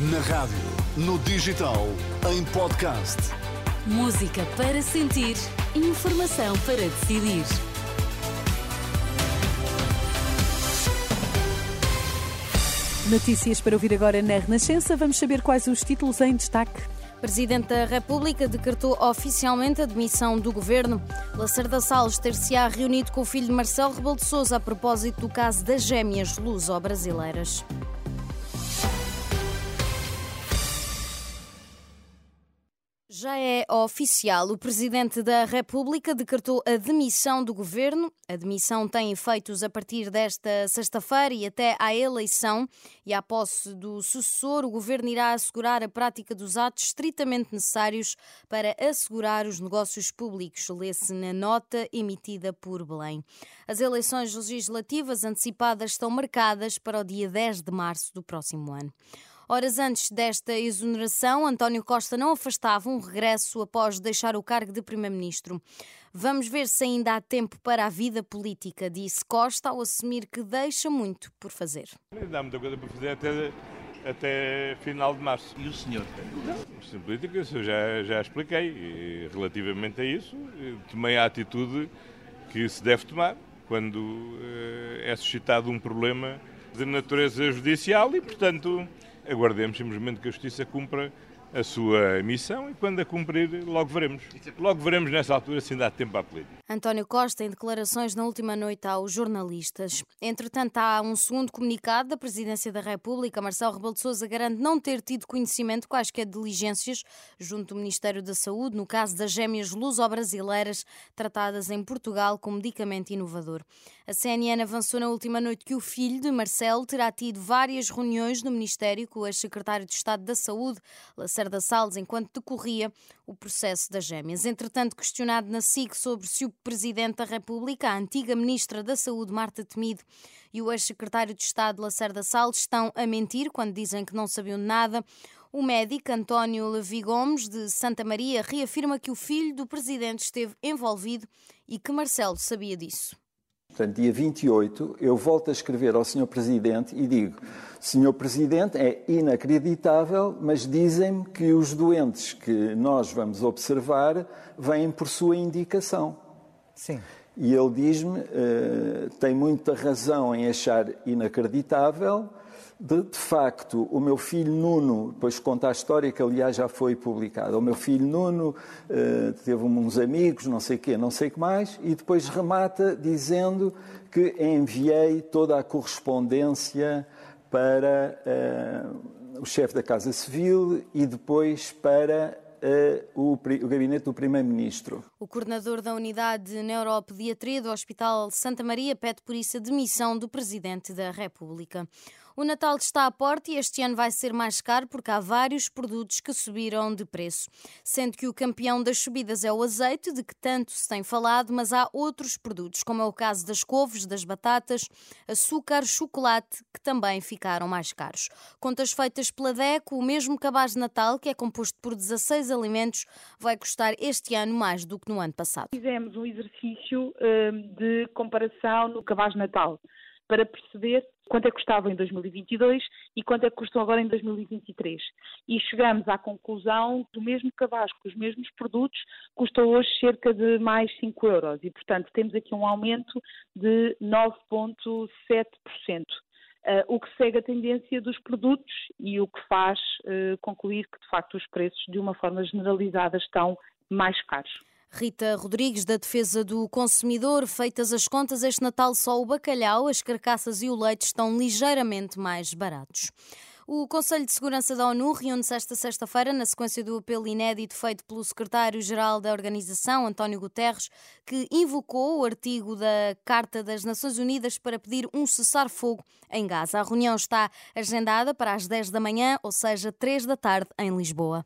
Na rádio, no digital, em podcast. Música para sentir, informação para decidir. Notícias para ouvir agora na Renascença. Vamos saber quais os títulos em destaque. Presidente da República decretou oficialmente a demissão do governo. Lacerda Salles ter-se-á reunido com o filho de Marcelo Rebelo de Sousa a propósito do caso das gêmeas luso-brasileiras. Já é oficial. O Presidente da República decretou a demissão do governo. A demissão tem efeitos a partir desta sexta-feira e até à eleição e à posse do sucessor. O governo irá assegurar a prática dos atos estritamente necessários para assegurar os negócios públicos. Lê-se na nota emitida por Belém. As eleições legislativas antecipadas estão marcadas para o dia 10 de março do próximo ano. Horas antes desta exoneração, António Costa não afastava um regresso após deixar o cargo de Primeiro-Ministro. Vamos ver se ainda há tempo para a vida política, disse Costa ao assumir que deixa muito por fazer. Ainda há muita coisa para fazer até, até final de março. E o senhor? Não, política, eu já, já expliquei. E, relativamente a isso, tomei a atitude que se deve tomar quando uh, é suscitado um problema de natureza judicial e, portanto, aguardemos simplesmente que a Justiça cumpra a sua missão e quando a cumprir, logo veremos. Logo veremos nessa altura se ainda há tempo a política. António Costa, em declarações na última noite aos jornalistas. Entretanto, há um segundo comunicado da Presidência da República. Marcelo Rebelo de Sousa garante não ter tido conhecimento quaisquer diligências junto do Ministério da Saúde no caso das gêmeas luso-brasileiras tratadas em Portugal com medicamento inovador. A CNN avançou na última noite que o filho de Marcelo terá tido várias reuniões no Ministério com o ex-secretário de Estado da Saúde, Lacerda Salles, enquanto decorria o processo das gêmeas. Entretanto, questionado na SIC sobre se o Presidente da República, a antiga Ministra da Saúde, Marta Temido, e o ex-secretário de Estado, Lacerda Salles, estão a mentir quando dizem que não sabiam nada. O médico António Levi Gomes, de Santa Maria, reafirma que o filho do Presidente esteve envolvido e que Marcelo sabia disso. Portanto, dia 28, eu volto a escrever ao Sr. Presidente e digo: Sr. Presidente, é inacreditável, mas dizem-me que os doentes que nós vamos observar vêm por sua indicação. Sim. E ele diz-me, uh, tem muita razão em achar inacreditável. De, de, facto, o meu filho Nuno, depois conta a história que aliás já foi publicada. O meu filho Nuno uh, teve uns amigos, não sei quê, não sei que mais, e depois remata dizendo que enviei toda a correspondência para uh, o chefe da Casa Civil e depois para o, o gabinete do Primeiro-Ministro. O coordenador da unidade neuropediatria do Hospital Santa Maria pede por isso a demissão do Presidente da República. O Natal está à porta e este ano vai ser mais caro porque há vários produtos que subiram de preço. Sendo que o campeão das subidas é o azeite, de que tanto se tem falado, mas há outros produtos, como é o caso das couves, das batatas, açúcar, chocolate, que também ficaram mais caros. Contas feitas pela DECO, o mesmo cabaz de Natal, que é composto por 16 alimentos, vai custar este ano mais do que no ano passado. Fizemos um exercício hum, de comparação no cabaz de Natal para perceber quanto é que custava em 2022 e quanto é que custam agora em 2023. E chegamos à conclusão que o mesmo cabaz com os mesmos produtos custa hoje cerca de mais 5 euros e, portanto, temos aqui um aumento de 9,7%. Uh, o que segue a tendência dos produtos e o que faz uh, concluir que, de facto, os preços, de uma forma generalizada, estão mais caros. Rita Rodrigues, da Defesa do Consumidor, feitas as contas, este Natal só o bacalhau, as carcaças e o leite estão ligeiramente mais baratos. O Conselho de Segurança da ONU reúne-se esta sexta-feira na sequência do apelo inédito feito pelo secretário-geral da organização, António Guterres, que invocou o artigo da Carta das Nações Unidas para pedir um cessar-fogo em Gaza. A reunião está agendada para as 10 da manhã, ou seja, 3 da tarde, em Lisboa.